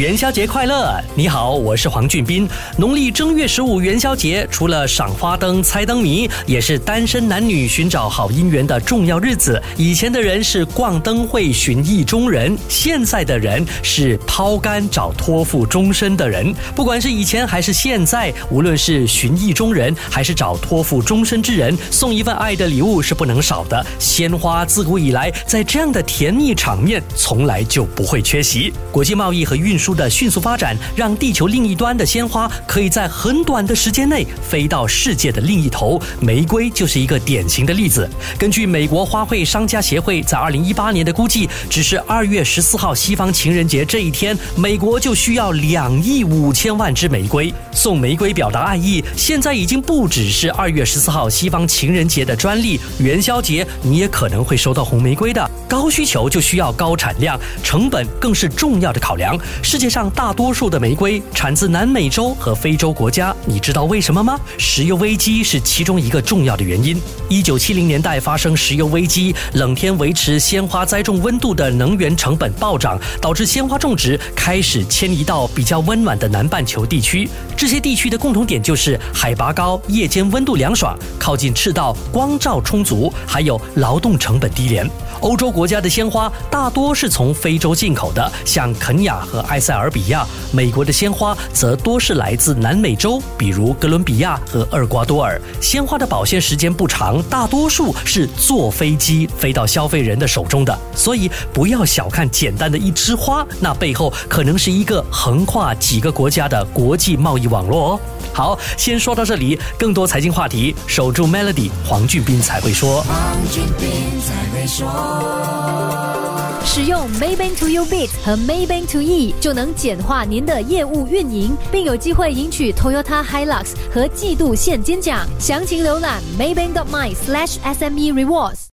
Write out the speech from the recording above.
元宵节快乐！你好，我是黄俊斌。农历正月十五元宵节，除了赏花灯、猜灯谜，也是单身男女寻找好姻缘的重要日子。以前的人是逛灯会寻意中人，现在的人是抛竿找托付终身的人。不管是以前还是现在，无论是寻意中人还是找托付终身之人，送一份爱的礼物是不能少的。鲜花自古以来，在这样的甜蜜场面，从来就不会缺席。国际贸易和运输。的迅速发展，让地球另一端的鲜花可以在很短的时间内飞到世界的另一头。玫瑰就是一个典型的例子。根据美国花卉商家协会在二零一八年的估计，只是二月十四号西方情人节这一天，美国就需要两亿五千万支玫瑰。送玫瑰表达爱意，现在已经不只是二月十四号西方情人节的专利，元宵节你也可能会收到红玫瑰的。高需求就需要高产量，成本更是重要的考量。世世界上大多数的玫瑰产自南美洲和非洲国家，你知道为什么吗？石油危机是其中一个重要的原因。一九七零年代发生石油危机，冷天维持鲜花栽种温度的能源成本暴涨，导致鲜花种植开始迁移到比较温暖的南半球地区。这些地区的共同点就是海拔高、夜间温度凉爽、靠近赤道、光照充足，还有劳动成本低廉。欧洲国家的鲜花大多是从非洲进口的，像肯亚和埃塞俄比亚；美国的鲜花则多是来自南美洲，比如哥伦比亚和厄瓜多尔。鲜花的保鲜时间不长，大多数是坐飞机飞到消费人的手中的。所以不要小看简单的一枝花，那背后可能是一个横跨几个国家的国际贸易网络哦。好，先说到这里。更多财经话题，守住 Melody，黄俊斌才会说。使用 Maybank to You Bit 和 Maybank to E 就能简化您的业务运营，并有机会赢取 Toyota Hilux 和季度现金奖。详情浏览 Maybank dot my slash SME Rewards。